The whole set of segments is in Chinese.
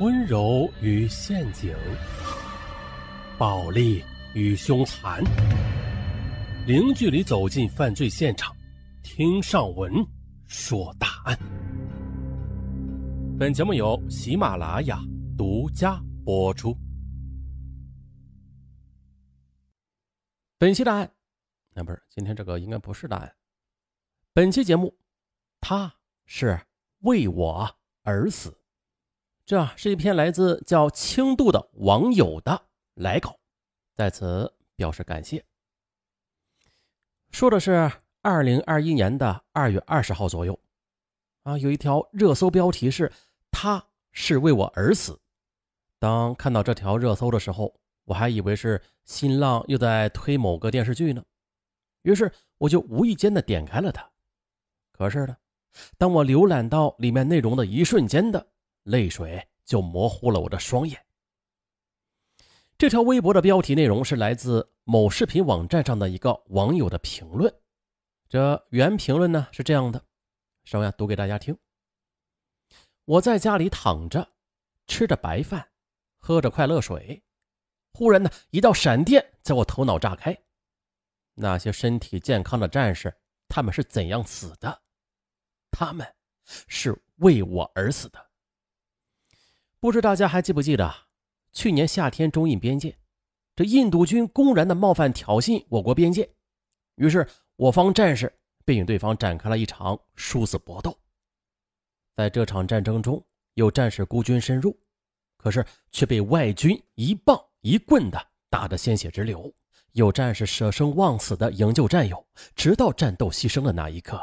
温柔与陷阱，暴力与凶残，零距离走进犯罪现场，听上文说大案。本节目由喜马拉雅独家播出。本期答案，那不是今天这个应该不是答案。本期节目，他是为我而死。这是一篇来自叫轻度的网友的来稿，在此表示感谢。说的是二零二一年的二月二十号左右，啊，有一条热搜标题是“他是为我而死”。当看到这条热搜的时候，我还以为是新浪又在推某个电视剧呢，于是我就无意间的点开了它。可是呢，当我浏览到里面内容的一瞬间的。泪水就模糊了我的双眼。这条微博的标题内容是来自某视频网站上的一个网友的评论。这原评论呢是这样的，稍微读给大家听。我在家里躺着，吃着白饭，喝着快乐水，忽然呢一道闪电在我头脑炸开。那些身体健康的战士，他们是怎样死的？他们是为我而死的。不知大家还记不记得，去年夏天中印边界，这印度军公然的冒犯挑衅我国边界，于是我方战士便与对方展开了一场殊死搏斗。在这场战争中，有战士孤军深入，可是却被外军一棒一棍的打得鲜血直流；有战士舍生忘死的营救战友，直到战斗牺牲的那一刻；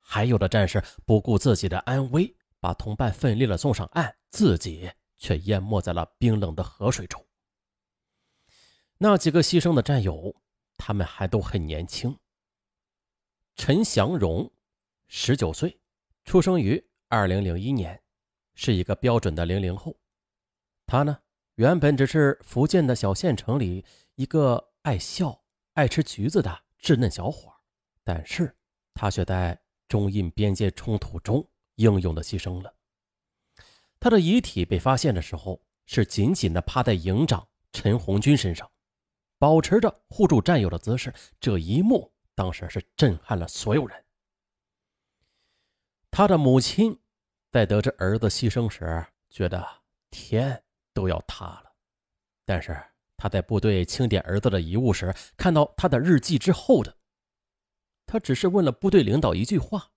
还有的战士不顾自己的安危。把同伴奋力的送上岸，自己却淹没在了冰冷的河水中。那几个牺牲的战友，他们还都很年轻。陈祥荣，十九岁，出生于二零零一年，是一个标准的零零后。他呢，原本只是福建的小县城里一个爱笑、爱吃橘子的稚嫩小伙，但是他却在中印边界冲突中。英勇的牺牲了。他的遗体被发现的时候，是紧紧的趴在营长陈红军身上，保持着护住战友的姿势。这一幕当时是震撼了所有人。他的母亲在得知儿子牺牲时，觉得天都要塌了。但是他在部队清点儿子的遗物时，看到他的日记之后的，他只是问了部队领导一句话：“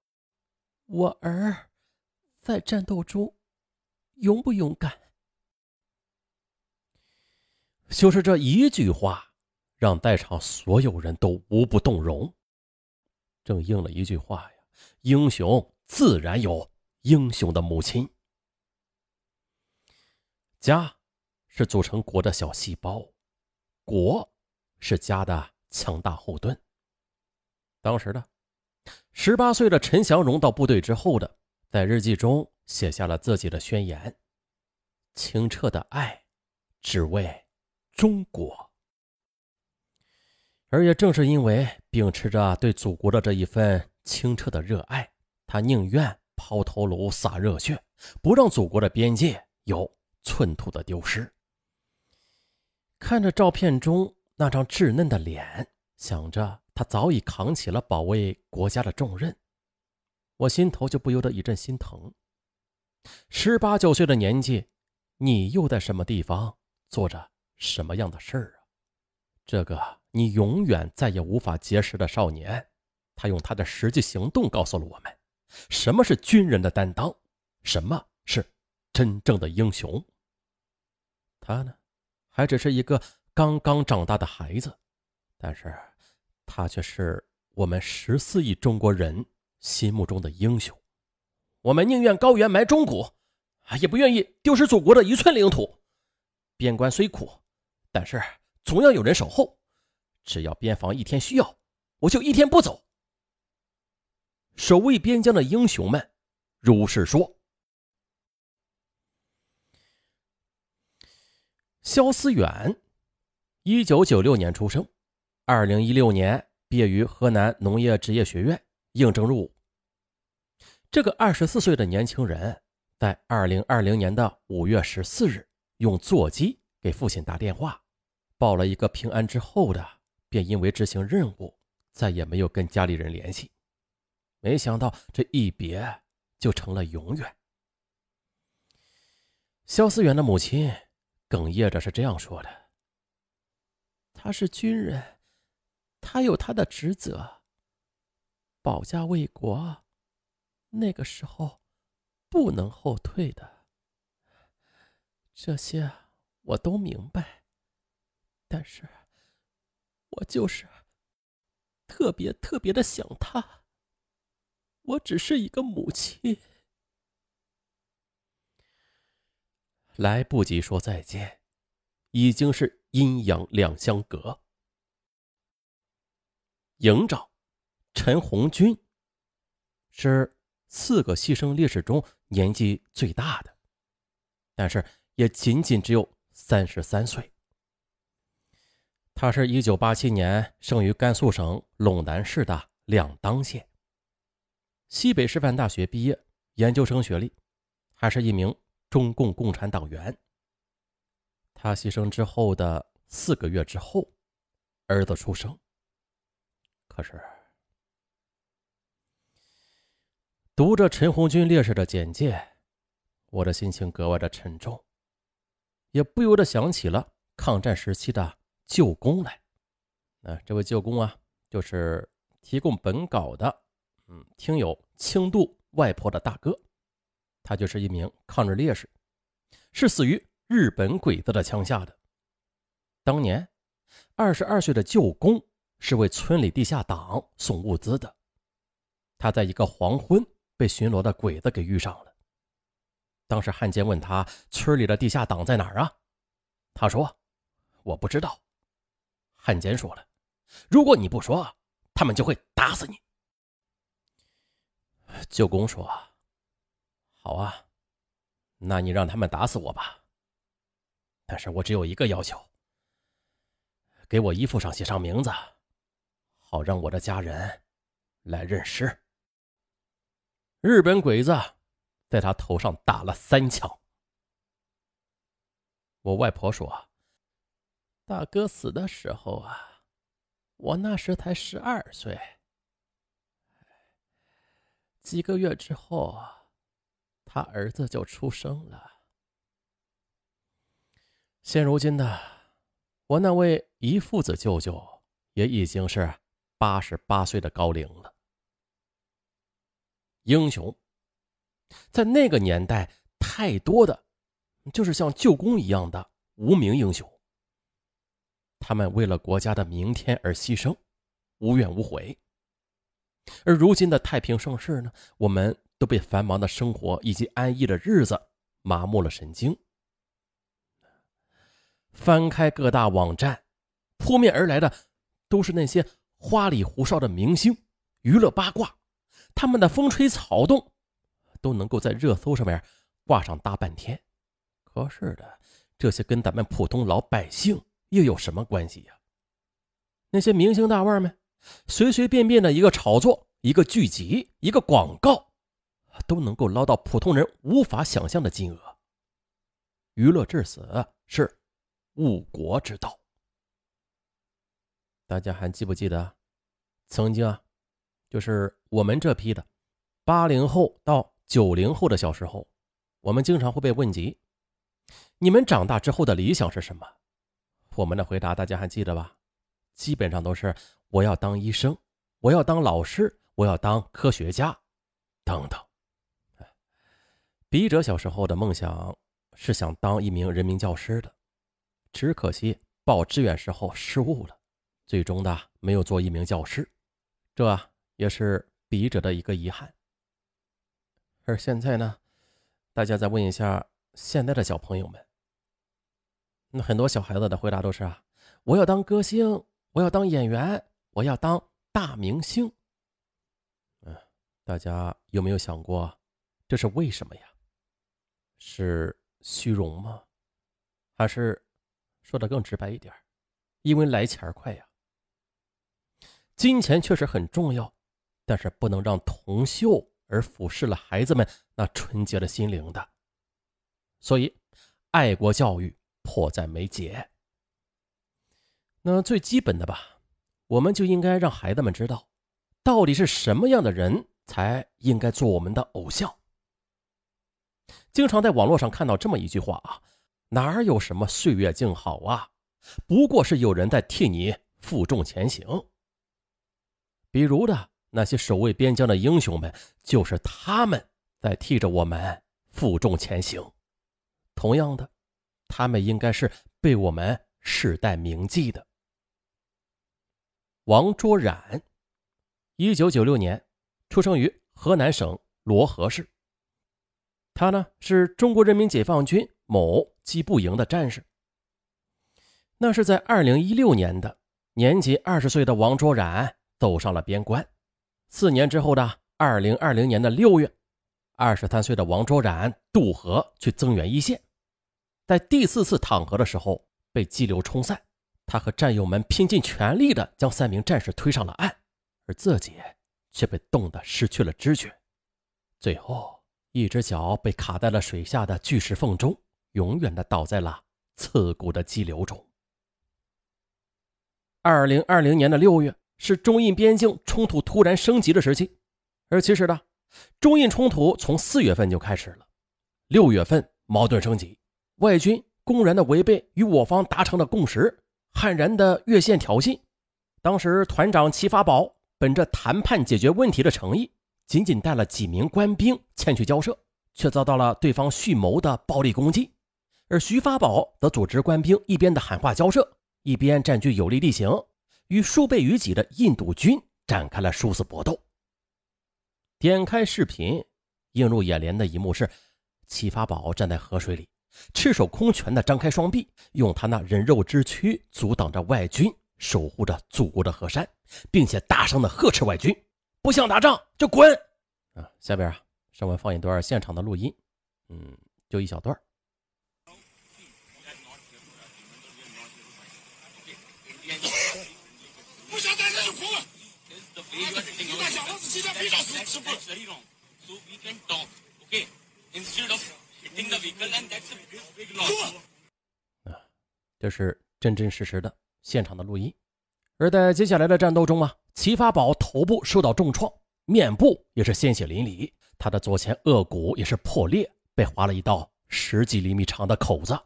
我儿。”在战斗中，勇不勇敢？就是这一句话，让在场所有人都无不动容。正应了一句话呀：“英雄自然有英雄的母亲。”家是组成国的小细胞，国是家的强大后盾。当时的十八岁的陈祥荣到部队之后的。在日记中写下了自己的宣言：“清澈的爱，只为中国。”而也正是因为秉持着对祖国的这一份清澈的热爱，他宁愿抛头颅洒热血，不让祖国的边界有寸土的丢失。看着照片中那张稚嫩的脸，想着他早已扛起了保卫国家的重任。我心头就不由得一阵心疼。十八九岁的年纪，你又在什么地方做着什么样的事儿啊？这个你永远再也无法结识的少年，他用他的实际行动告诉了我们，什么是军人的担当，什么是真正的英雄。他呢，还只是一个刚刚长大的孩子，但是，他却是我们十四亿中国人。心目中的英雄，我们宁愿高原埋忠骨，也不愿意丢失祖国的一寸领土。边关虽苦，但是总要有人守候。只要边防一天需要，我就一天不走。守卫边疆的英雄们，如是说。肖思远，一九九六年出生，二零一六年毕业于河南农业职业学院。应征入伍。这个二十四岁的年轻人，在二零二零年的五月十四日，用座机给父亲打电话，报了一个平安之后的，便因为执行任务，再也没有跟家里人联系。没想到这一别就成了永远。肖思远的母亲哽咽着是这样说的：“他是军人，他有他的职责，保家卫国。那个时候。”不能后退的，这些我都明白。但是，我就是特别特别的想他。我只是一个母亲，来不及说再见，已经是阴阳两相隔。营长陈红军是。四个牺牲烈士中年纪最大的，但是也仅仅只有三十三岁。他是一九八七年生于甘肃省陇南市的两当县，西北师范大学毕业，研究生学历，还是一名中共共产党员。他牺牲之后的四个月之后，儿子出生，可是。读着陈红军烈士的简介，我的心情格外的沉重，也不由得想起了抗战时期的舅公来。那这位舅公啊，就是提供本稿的，嗯，听友轻度外婆的大哥，他就是一名抗日烈士，是死于日本鬼子的枪下的。当年，二十二岁的舅公是为村里地下党送物资的，他在一个黄昏。被巡逻的鬼子给遇上了。当时汉奸问他：“村里的地下党在哪儿啊？”他说：“我不知道。”汉奸说了：“如果你不说，他们就会打死你。”舅公说：“好啊，那你让他们打死我吧。但是我只有一个要求，给我衣服上写上名字，好让我的家人来认尸。”日本鬼子在他头上打了三枪。我外婆说：“大哥死的时候啊，我那时才十二岁。几个月之后，他儿子就出生了。现如今呢我那位姨父子舅舅也已经是八十八岁的高龄了。”英雄，在那个年代，太多的，就是像舅公一样的无名英雄。他们为了国家的明天而牺牲，无怨无悔。而如今的太平盛世呢，我们都被繁忙的生活以及安逸的日子麻木了神经。翻开各大网站，扑面而来的都是那些花里胡哨的明星、娱乐八卦。他们的风吹草动，都能够在热搜上面挂上大半天。可是的，这些跟咱们普通老百姓又有什么关系呀？那些明星大腕们，随随便便的一个炒作、一个剧集、一个广告，都能够捞到普通人无法想象的金额。娱乐至死是误国之道。大家还记不记得，曾经啊？就是我们这批的八零后到九零后的小时候，我们经常会被问及：你们长大之后的理想是什么？我们的回答大家还记得吧？基本上都是我要当医生，我要当老师，我要当科学家，等等。笔者小时候的梦想是想当一名人民教师的，只可惜报志愿时候失误了，最终的没有做一名教师。这。也是笔者的一个遗憾。而现在呢，大家再问一下现在的小朋友们，那很多小孩子的回答都是啊，我要当歌星，我要当演员，我要当大明星。嗯，大家有没有想过，这是为什么呀？是虚荣吗？还是说的更直白一点，因为来钱快呀？金钱确实很重要。但是不能让铜锈而腐蚀了孩子们那纯洁的心灵的。所以，爱国教育迫在眉睫。那最基本的吧，我们就应该让孩子们知道，到底是什么样的人才应该做我们的偶像。经常在网络上看到这么一句话啊，哪有什么岁月静好啊，不过是有人在替你负重前行。比如的那些守卫边疆的英雄们，就是他们在替着我们负重前行。同样的，他们应该是被我们世代铭记的。王卓然，一九九六年出生于河南省漯河市。他呢是中国人民解放军某机步营的战士。那是在二零一六年的年仅二十岁的王卓然走上了边关。四年之后的二零二零年的六月，二十三岁的王卓然渡河去增援一线。在第四次淌河的时候，被激流冲散。他和战友们拼尽全力的将三名战士推上了岸，而自己却被冻得失去了知觉，最后一只脚被卡在了水下的巨石缝中，永远的倒在了刺骨的激流中。二零二零年的六月是中印边境冲突突然升级的时期，而其实呢，中印冲突从四月份就开始了，六月份矛盾升级。外军公然的违背与我方达成的共识，悍然的越线挑衅。当时团长齐发宝本着谈判解决问题的诚意，仅仅带了几名官兵前去交涉，却遭到了对方蓄谋的暴力攻击。而徐发宝则组织官兵一边的喊话交涉，一边占据有利地形，与数倍于己的印度军展开了殊死搏斗。点开视频，映入眼帘的一幕是齐发宝站在河水里。赤手空拳的张开双臂，用他那人肉之躯阻挡着外军，守护着祖国的河山，并且大声的呵斥外军：“不想打仗就滚！”啊，下边啊，让我放一段现场的录音，嗯，就一小段。不想打仗就滚！大小子今天非常吃苦。啊，这是真真实实的现场的录音。而在接下来的战斗中啊，齐发宝头部受到重创，面部也是鲜血淋漓，他的左前颚骨也是破裂，被划了一道十几厘米长的口子。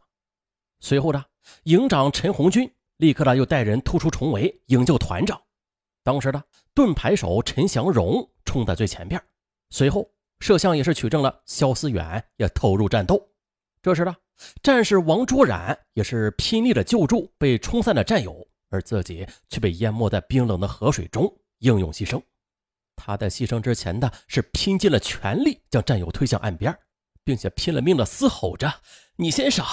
随后呢，营长陈红军立刻呢又带人突出重围，营救团长。当时的盾牌手陈祥荣冲在最前边，随后。摄像也是取证了，肖思远也投入战斗。这时呢，战士王卓然也是拼力的救助被冲散的战友，而自己却被淹没在冰冷的河水中，英勇牺牲。他在牺牲之前的是拼尽了全力将战友推向岸边，并且拼了命的嘶吼着：“你先上！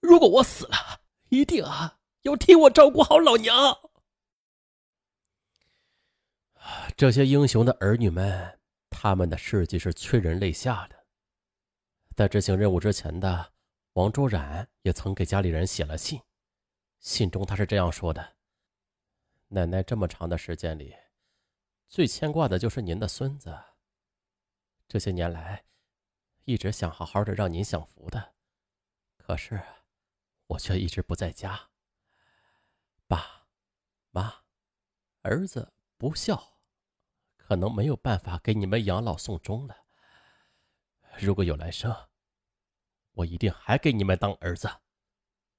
如果我死了，一定啊要替我照顾好老娘。”这些英雄的儿女们。他们的事迹是催人泪下的。在执行任务之前的王卓然也曾给家里人写了信，信中他是这样说的：“奶奶这么长的时间里，最牵挂的就是您的孙子。这些年来，一直想好好的让您享福的，可是我却一直不在家。爸妈，儿子不孝。”可能没有办法给你们养老送终了。如果有来生，我一定还给你们当儿子，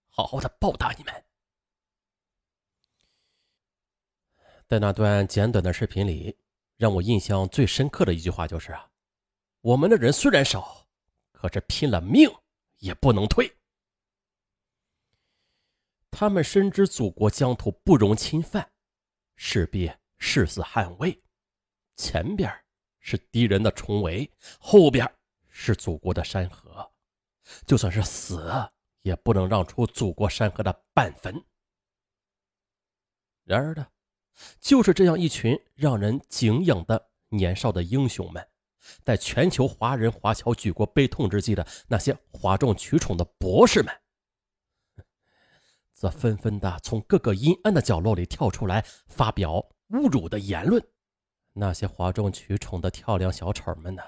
好好的报答你们。在那段简短的视频里，让我印象最深刻的一句话就是：我们的人虽然少，可是拼了命也不能退。他们深知祖国疆土不容侵犯，势必誓死捍卫。前边是敌人的重围，后边是祖国的山河，就算是死，也不能让出祖国山河的半分。然而呢，就是这样一群让人敬仰的年少的英雄们，在全球华人华侨举国悲痛之际的那些哗众取宠的博士们，则纷纷的从各个阴暗的角落里跳出来，发表侮辱的言论。那些哗众取宠的跳梁小丑们呢，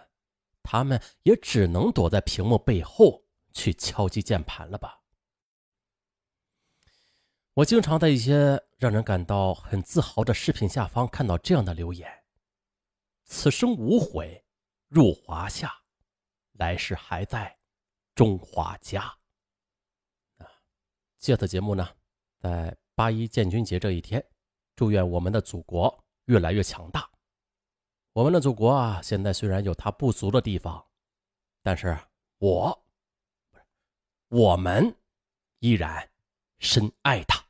他们也只能躲在屏幕背后去敲击键盘了吧？我经常在一些让人感到很自豪的视频下方看到这样的留言：“此生无悔，入华夏，来世还在中华家。”啊，借此节目呢，在八一建军节这一天，祝愿我们的祖国越来越强大。我们的祖国啊，现在虽然有它不足的地方，但是我，不是我们，依然。深爱他。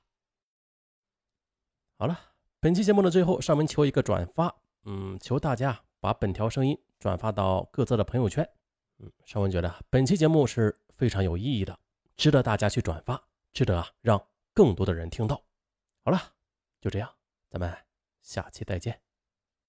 好了，本期节目的最后，上门求一个转发，嗯，求大家把本条声音转发到各自的朋友圈。嗯，尚文觉得本期节目是非常有意义的，值得大家去转发，值得啊让更多的人听到。好了，就这样，咱们下期再见。